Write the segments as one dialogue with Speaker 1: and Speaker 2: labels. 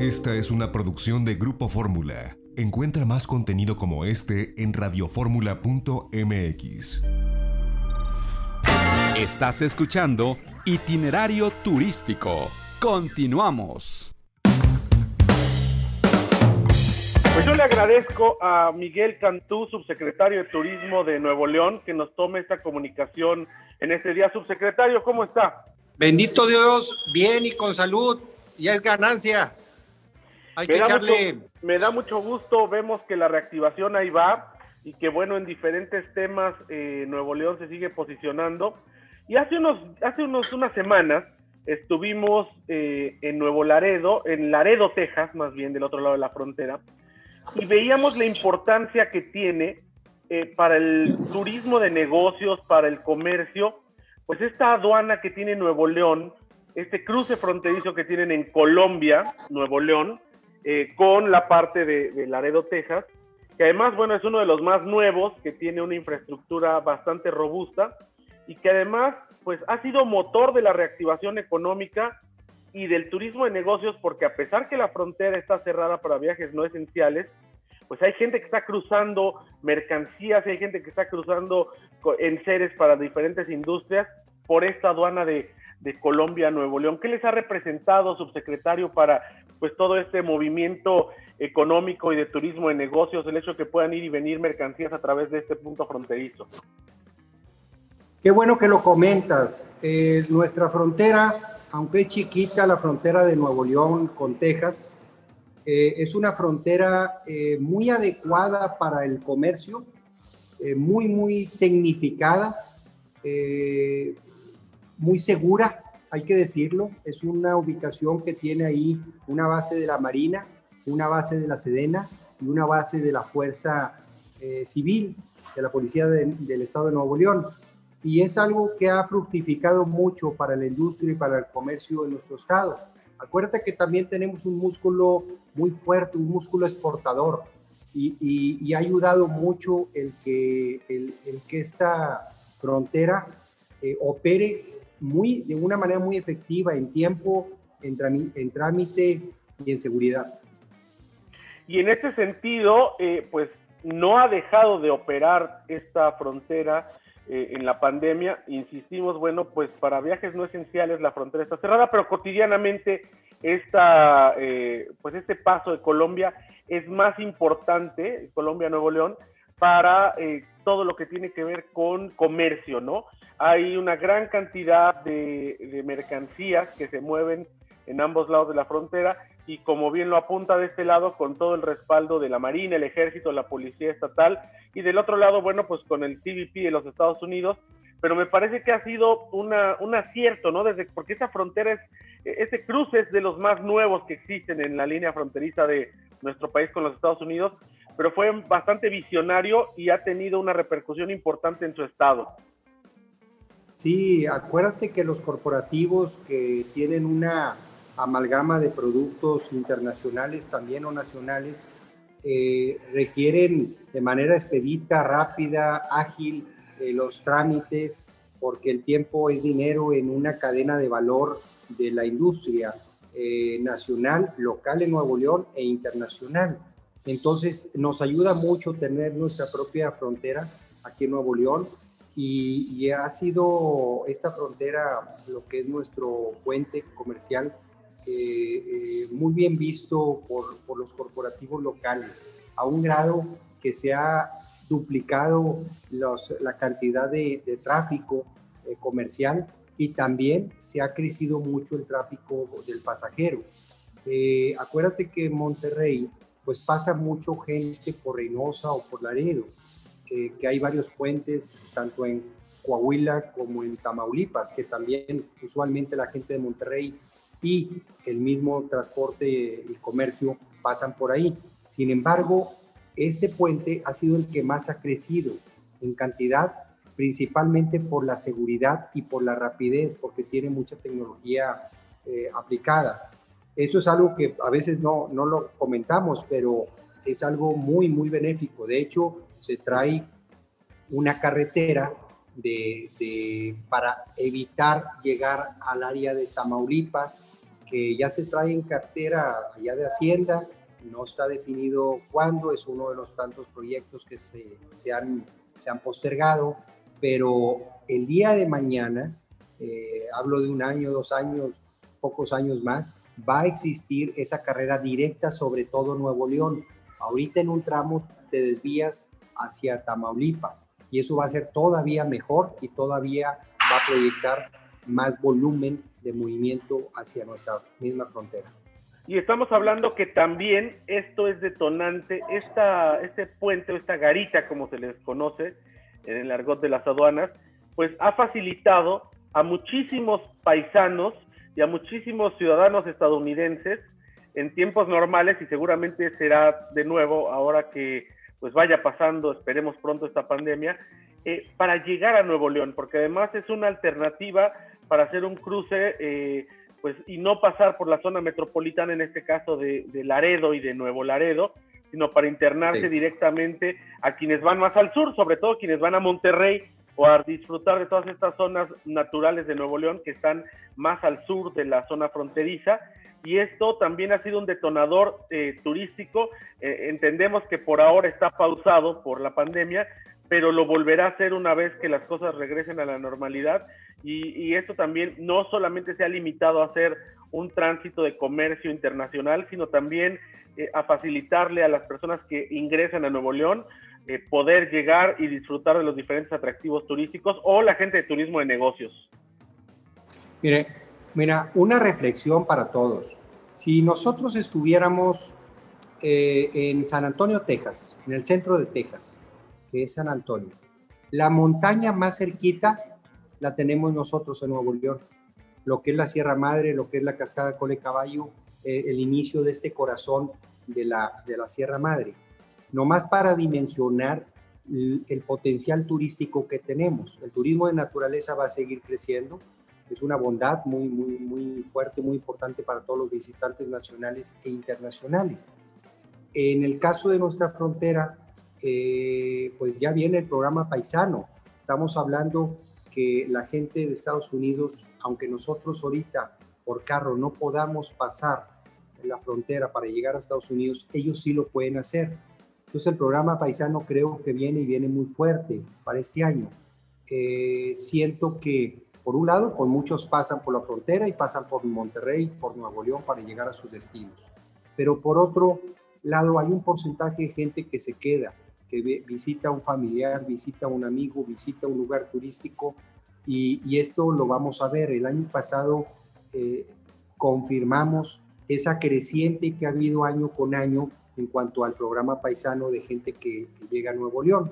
Speaker 1: Esta es una producción de Grupo Fórmula. Encuentra más contenido como este en radioformula.mx.
Speaker 2: Estás escuchando Itinerario Turístico. Continuamos.
Speaker 3: Pues yo le agradezco a Miguel Cantú, subsecretario de Turismo de Nuevo León, que nos tome esta comunicación en este día. Subsecretario, ¿cómo está?
Speaker 4: Bendito Dios, bien y con salud, ya es ganancia. Hay
Speaker 3: me
Speaker 4: que
Speaker 3: da
Speaker 4: echarle.
Speaker 3: Mucho, me da mucho gusto, vemos que la reactivación ahí va y que bueno, en diferentes temas eh, Nuevo León se sigue posicionando. Y hace, unos, hace unos, unas semanas estuvimos eh, en Nuevo Laredo, en Laredo, Texas, más bien del otro lado de la frontera, y veíamos la importancia que tiene eh, para el turismo de negocios, para el comercio, pues esta aduana que tiene Nuevo León, este cruce fronterizo que tienen en Colombia, Nuevo León, eh, con la parte de, de, Laredo, Texas, que además, bueno, es uno de los más nuevos, que tiene una infraestructura bastante robusta y que además, pues ha sido motor de la reactivación económica y del turismo de negocios, porque a pesar que la frontera está cerrada para viajes no esenciales, pues hay gente que está cruzando mercancías, hay gente que está cruzando enseres para diferentes industrias por esta aduana de, de Colombia, Nuevo León. ¿Qué les ha representado, subsecretario, para pues todo este movimiento económico y de turismo de negocios, el hecho de que puedan ir y venir mercancías a través de este punto fronterizo?
Speaker 4: Qué bueno que lo comentas. Eh, nuestra frontera, aunque es chiquita, la frontera de Nuevo León con Texas, eh, es una frontera eh, muy adecuada para el comercio, muy, muy tecnificada, muy segura, hay que decirlo. Es una ubicación que tiene ahí una base de la Marina, una base de la Sedena y una base de la Fuerza eh, Civil, de la Policía de, del Estado de Nuevo León. Y es algo que ha fructificado mucho para la industria y para el comercio en nuestro estado. Acuérdate que también tenemos un músculo muy fuerte, un músculo exportador, y, y, y ha ayudado mucho el que, el, el que esta frontera eh, opere muy, de una manera muy efectiva en tiempo, en, trámite y en seguridad.
Speaker 3: Y en ese sentido, eh, pues no ha dejado de operar esta frontera eh, en la pandemia. Insistimos, bueno, pues para viajes no esenciales la frontera está cerrada, pero cotidianamente esta, eh, pues este paso de Colombia es más importante, Colombia-Nuevo León, para eh, todo lo que tiene que ver con comercio, ¿no? Hay una gran cantidad de, mercancías que se mueven en ambos lados de la frontera y como bien lo apunta de este lado, con todo el respaldo de la Marina, el Ejército, la Policía Estatal y del otro lado, bueno, pues con el TVP de los Estados Unidos, pero me parece que ha sido un acierto, ¿no? Desde, porque esa frontera es, ese cruce es de los más nuevos que existen en la línea fronteriza de nuestro país con los Estados Unidos, pero fue bastante visionario y ha tenido una repercusión importante en su estado.
Speaker 4: Sí, acuérdate que los corporativos que tienen una amalgama de productos internacionales también o nacionales eh, requieren de manera expedita, rápida, ágil eh, los trámites, porque el tiempo es dinero en una cadena de valor de la industria eh, nacional, local en Nuevo León e internacional. Entonces nos ayuda mucho tener nuestra propia frontera aquí en Nuevo León y, ha sido esta frontera lo que es nuestro puente comercial eh, muy bien visto por, los corporativos locales, a un grado que se ha duplicado la cantidad de, tráfico eh, comercial y también se ha crecido mucho el tráfico del pasajero. Eh, acuérdate que Monterrey pues pasa mucho gente por Reynosa o por Laredo, que hay varios puentes tanto en Coahuila como en Tamaulipas, que también usualmente la gente de Monterrey y el mismo transporte y comercio pasan por ahí. Sin embargo, este puente ha sido el que más ha crecido en cantidad, principalmente por la seguridad y por la rapidez, porque tiene mucha tecnología eh, aplicada. Esto es algo que a veces no, no lo comentamos, pero es algo muy, muy benéfico. De hecho, se trae una carretera de, de, para evitar llegar al área de Tamaulipas, que ya se trae en cartera allá de Hacienda, no está definido cuándo, es uno de los tantos proyectos que se, se, han, se han postergado, pero el día de mañana, eh, hablo de un año, dos años, pocos años más, va a existir esa carrera directa sobre todo Nuevo León. Ahorita en un tramo te desvías hacia Tamaulipas y eso va a ser todavía mejor y todavía va a proyectar más volumen de movimiento hacia nuestra misma frontera.
Speaker 3: Y estamos hablando que también esto es detonante, esta, este puente o esta garita, como se les conoce en el argot de las aduanas, pues ha facilitado a muchísimos paisanos y a muchísimos ciudadanos estadounidenses en tiempos normales y seguramente será de nuevo ahora que pues vaya pasando, esperemos pronto esta pandemia, eh, para llegar a Nuevo León, porque además es una alternativa para hacer un cruce eh, pues, y no pasar por la zona metropolitana, en este caso de, Laredo y de Nuevo Laredo, sino para internarse directamente a quienes van más al sur, sobre todo quienes van a Monterrey o a disfrutar de todas estas zonas naturales de Nuevo León que están más al sur de la zona fronteriza. Y esto también ha sido un detonador eh, turístico. Eh, entendemos que por ahora está pausado por la pandemia, pero lo volverá a hacer una vez que las cosas regresen a la normalidad y, esto también no solamente se ha limitado a hacer un tránsito de comercio internacional, sino también eh, a facilitarle a las personas que ingresan a Nuevo León eh, poder llegar y disfrutar de los diferentes atractivos turísticos o la gente de turismo de negocios.
Speaker 4: Mire, mira, una reflexión para todos. Si nosotros estuviéramos eh, en San Antonio, Texas, en el centro de Texas, que es San Antonio. La montaña más cerquita la tenemos nosotros en Nuevo León, lo que es la Sierra Madre, lo que es la Cascada Cole Caballo, eh, el inicio de este corazón de la, de la Sierra Madre. Nomás para dimensionar el, potencial turístico que tenemos. El turismo de naturaleza va a seguir creciendo, es una bondad muy, muy, muy fuerte, muy importante para todos los visitantes nacionales e internacionales. En el caso de nuestra frontera, eh, pues ya viene el programa paisano. Estamos hablando que la gente de Estados Unidos, aunque nosotros ahorita por carro no podamos pasar la frontera para llegar a Estados Unidos, ellos sí lo pueden hacer. Entonces el programa paisano creo que viene y viene muy fuerte para este año. Eh, siento que, por un lado, pues muchos pasan por la frontera y pasan por Monterrey, por Nuevo León para llegar a sus destinos. Pero por otro lado, hay un porcentaje de gente que se queda que visita a un familiar, visita a un amigo, visita un lugar turístico y, esto lo vamos a ver. El año pasado eh, confirmamos esa creciente que ha habido año con año en cuanto al programa paisano de gente que, llega a Nuevo León.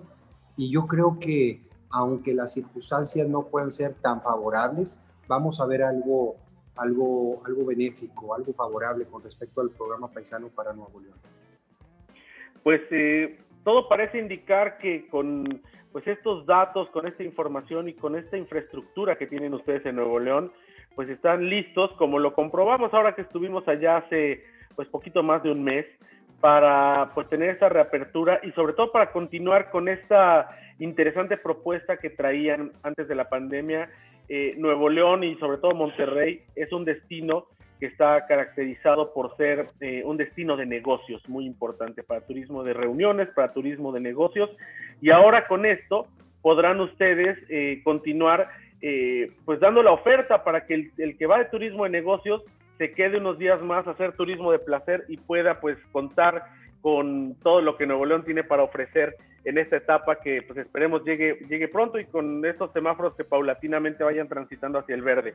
Speaker 4: Y yo creo que aunque las circunstancias no puedan ser tan favorables, vamos a ver algo, algo, algo benéfico, algo favorable con respecto al programa paisano para Nuevo León.
Speaker 3: Pues eh, todo parece indicar que con pues estos datos, con esta información y con esta infraestructura que tienen ustedes en Nuevo León, pues están listos, como lo comprobamos ahora que estuvimos allá hace pues poquito más de un mes, para pues tener esta reapertura y sobre todo para continuar con esta interesante propuesta que traían antes de la pandemia. Eh, Nuevo León y sobre todo Monterrey es un destino que está caracterizado por ser eh, un destino de negocios muy importante para turismo de reuniones, para turismo de negocios. Y ahora con esto podrán ustedes eh, continuar pues dando la oferta para que el, el, que va de turismo de negocios se quede unos días más a hacer turismo de placer y pueda pues contar con todo lo que Nuevo León tiene para ofrecer en esta etapa que pues esperemos llegue, llegue pronto y con estos semáforos que paulatinamente vayan transitando hacia el verde.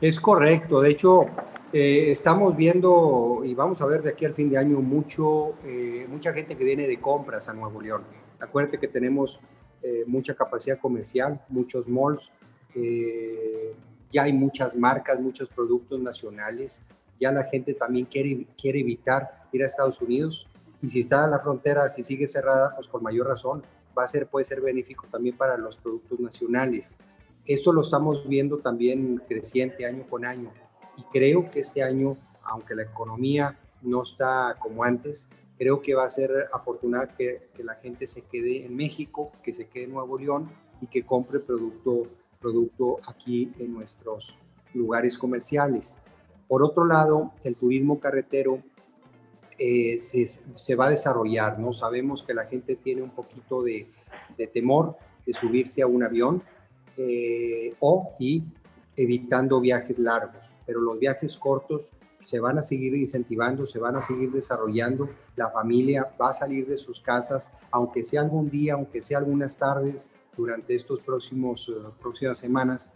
Speaker 4: Es correcto, de hecho, eh, estamos viendo y vamos a ver de aquí al fin de año mucho, eh, mucha gente que viene de compras a Nuevo León. Acuérdate que tenemos eh, mucha capacidad comercial, muchos malls, ya hay muchas marcas, muchos productos nacionales, ya la gente también quiere, quiere evitar ir a Estados Unidos y si está la frontera, si sigue cerrada, pues con mayor razón va a ser, puede ser benéfico también para los productos nacionales. Esto lo estamos viendo también creciente año con año y creo que este año, aunque la economía no está como antes, creo que va a ser afortunado que, la gente se quede en México, que se quede en Nuevo León y que compre producto, producto aquí en nuestros lugares comerciales. Por otro lado, el turismo carretero eh, se, va a desarrollar, ¿no? Sabemos que la gente tiene un poquito de, temor de subirse a un avión eh, o y evitando viajes largos, pero los viajes cortos se van a seguir incentivando, se van a seguir desarrollando, la familia va a salir de sus casas, aunque sea algún día, aunque sea algunas tardes durante estos próximos uh, próximas semanas.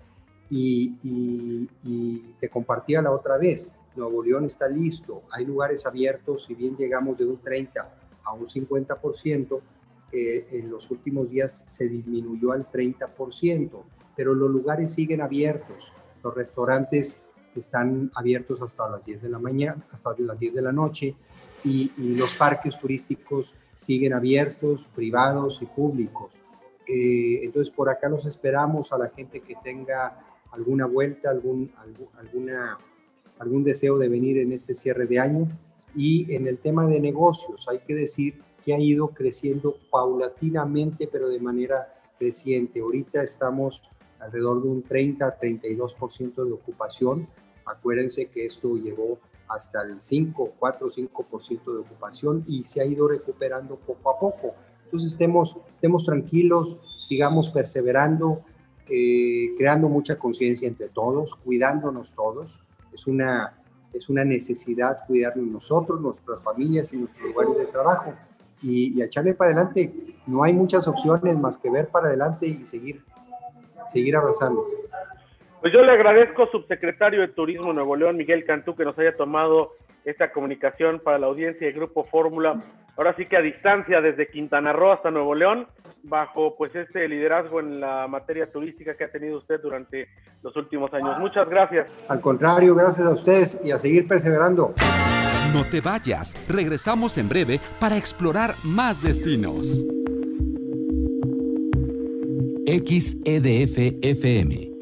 Speaker 4: Y, y, te compartía la otra vez, Nuevo León está listo, hay lugares abiertos, si bien llegamos de un 30 a un 50%, eh, en los últimos días se disminuyó al 30%, pero los lugares siguen abiertos, los restaurantes están abiertos hasta las 10 de la mañana, hasta las 10 de la noche, y, los parques turísticos siguen abiertos, privados y públicos. Eh, entonces, por acá los esperamos a la gente que tenga alguna vuelta, algún, alguna, algún deseo de venir en este cierre de año. Y en el tema de negocios, hay que decir que ha ido creciendo paulatinamente, pero de manera creciente. Ahorita estamos alrededor de un 30-32% de ocupación. Acuérdense que esto llegó hasta el 5, 4, 5% de ocupación y se ha ido recuperando poco a poco. Entonces estemos, estemos tranquilos, sigamos perseverando, eh, creando mucha conciencia entre todos, cuidándonos todos. Es una, es una necesidad cuidarnos nosotros, nuestras familias y nuestros lugares de trabajo. Y, y echarle para adelante. No hay muchas opciones más que ver para adelante y seguir, seguir avanzando.
Speaker 3: Pues yo le agradezco, subsecretario de Turismo Nuevo León, Miguel Cantú, que nos haya tomado esta comunicación para la audiencia del Grupo Fórmula. Ahora sí que a distancia desde Quintana Roo hasta Nuevo León, bajo pues este liderazgo en la materia turística que ha tenido usted durante los últimos años. Muchas gracias.
Speaker 4: Al contrario, gracias a ustedes y a seguir perseverando.
Speaker 2: No te vayas, regresamos en breve para explorar más destinos. XEDF FM